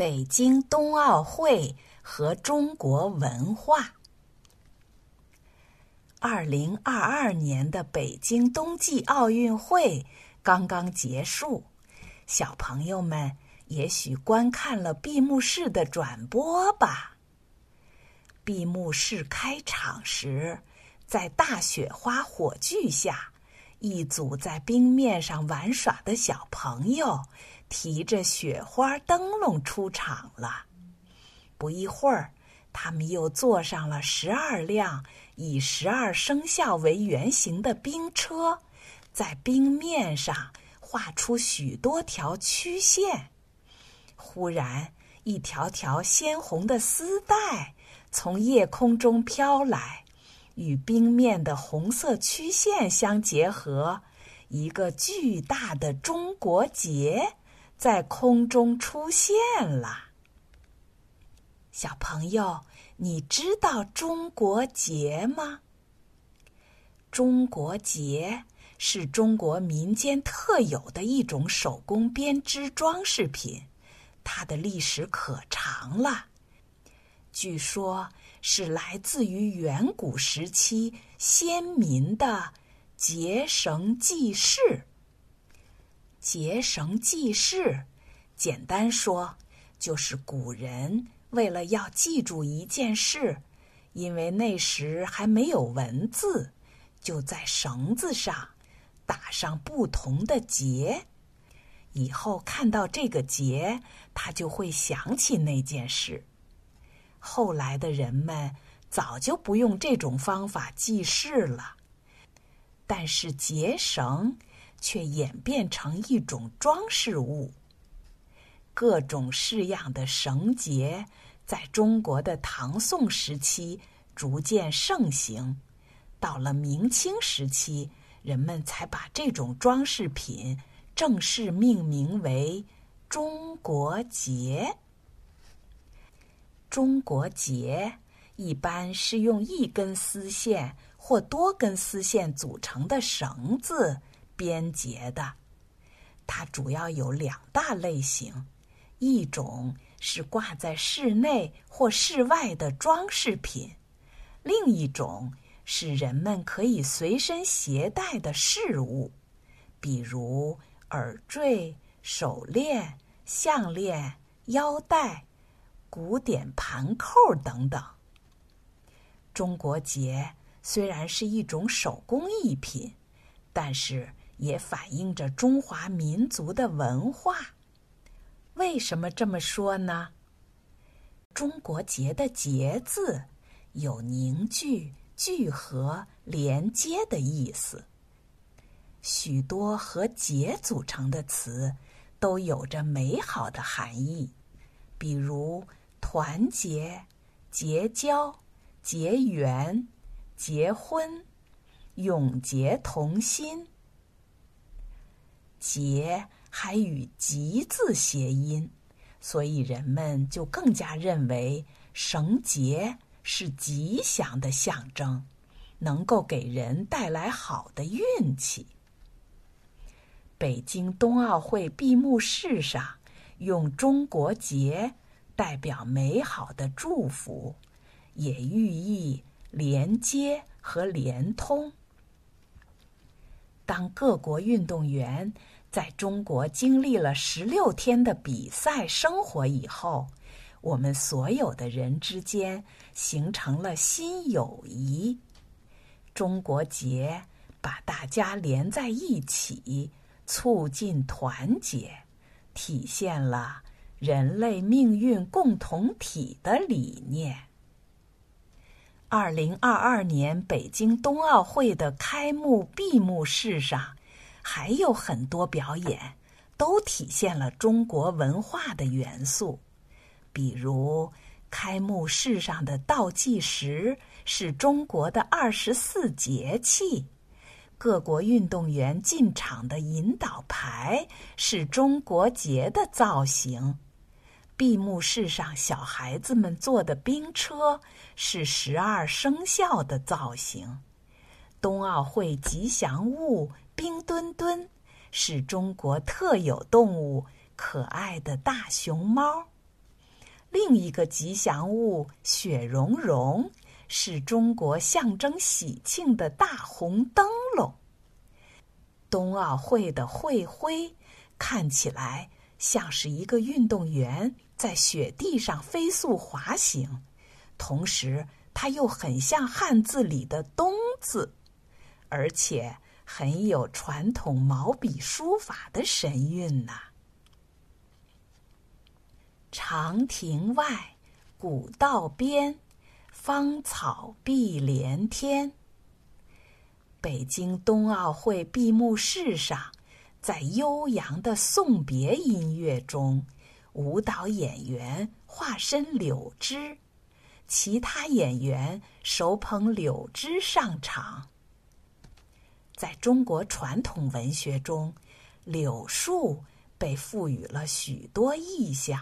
北京冬奥会和中国文化。二零二二年的北京冬季奥运会刚刚结束，小朋友们也许观看了闭幕式的转播吧。闭幕式开场时，在大雪花火炬下，一组在冰面上玩耍的小朋友。提着雪花灯笼出场了。不一会儿，他们又坐上了十二辆以十二生肖为原型的冰车，在冰面上画出许多条曲线。忽然，一条条鲜红的丝带从夜空中飘来，与冰面的红色曲线相结合，一个巨大的中国结。在空中出现了，小朋友，你知道中国结吗？中国结是中国民间特有的一种手工编织装饰品，它的历史可长了，据说是来自于远古时期先民的结绳记事。结绳记事，简单说，就是古人为了要记住一件事，因为那时还没有文字，就在绳子上打上不同的结，以后看到这个结，他就会想起那件事。后来的人们早就不用这种方法记事了，但是结绳。却演变成一种装饰物。各种式样的绳结，在中国的唐宋时期逐渐盛行。到了明清时期，人们才把这种装饰品正式命名为“中国结”。中国结一般是用一根丝线或多根丝线组成的绳子。编结的，它主要有两大类型，一种是挂在室内或室外的装饰品，另一种是人们可以随身携带的饰物，比如耳坠、手链、项链、腰带、古典盘扣等等。中国结虽然是一种手工艺品，但是。也反映着中华民族的文化。为什么这么说呢？中国结的“结”字有凝聚、聚合、连接的意思。许多和“结”组成的词都有着美好的含义，比如团结、结交、结缘、结婚、永结同心。结还与“吉”字谐音，所以人们就更加认为绳结是吉祥的象征，能够给人带来好的运气。北京冬奥会闭幕式上用中国结代表美好的祝福，也寓意连接和连通。当各国运动员在中国经历了十六天的比赛生活以后，我们所有的人之间形成了新友谊。中国结把大家连在一起，促进团结，体现了人类命运共同体的理念。二零二二年北京冬奥会的开幕闭幕式上，还有很多表演，都体现了中国文化的元素。比如，开幕式上的倒计时是中国的二十四节气；各国运动员进场的引导牌是中国结的造型。闭幕式上，小孩子们坐的冰车是十二生肖的造型。冬奥会吉祥物冰墩墩是中国特有动物，可爱的大熊猫。另一个吉祥物雪融融是中国象征喜庆的大红灯笼。冬奥会的会徽看起来像是一个运动员在雪地上飞速滑行，同时它又很像汉字里的“冬”字，而且很有传统毛笔书法的神韵呐。长亭外，古道边，芳草碧连天。北京冬奥会闭幕式上，在悠扬的送别音乐中，舞蹈演员化身柳枝，其他演员手捧柳枝上场。在中国传统文学中，柳树被赋予了许多意象，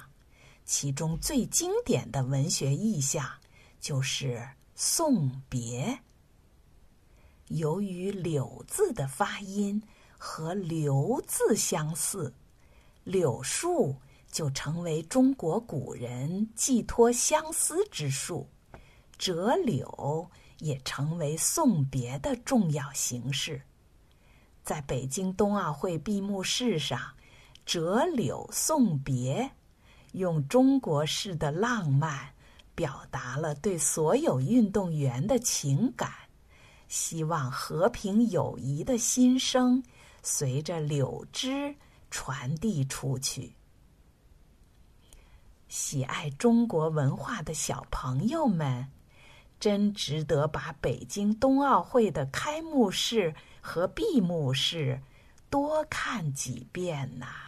其中最经典的文学意象就是送别。由于“柳”字的发音和“留”字相似，柳树就成为中国古人寄托相思之树，折柳也成为送别的重要形式。在北京冬奥会闭幕式上，折柳送别，用中国式的浪漫，表达了对所有运动员的情感。希望和平友谊的心声随着柳枝传递出去。喜爱中国文化的小朋友们，真值得把北京冬奥会的开幕式和闭幕式多看几遍呐！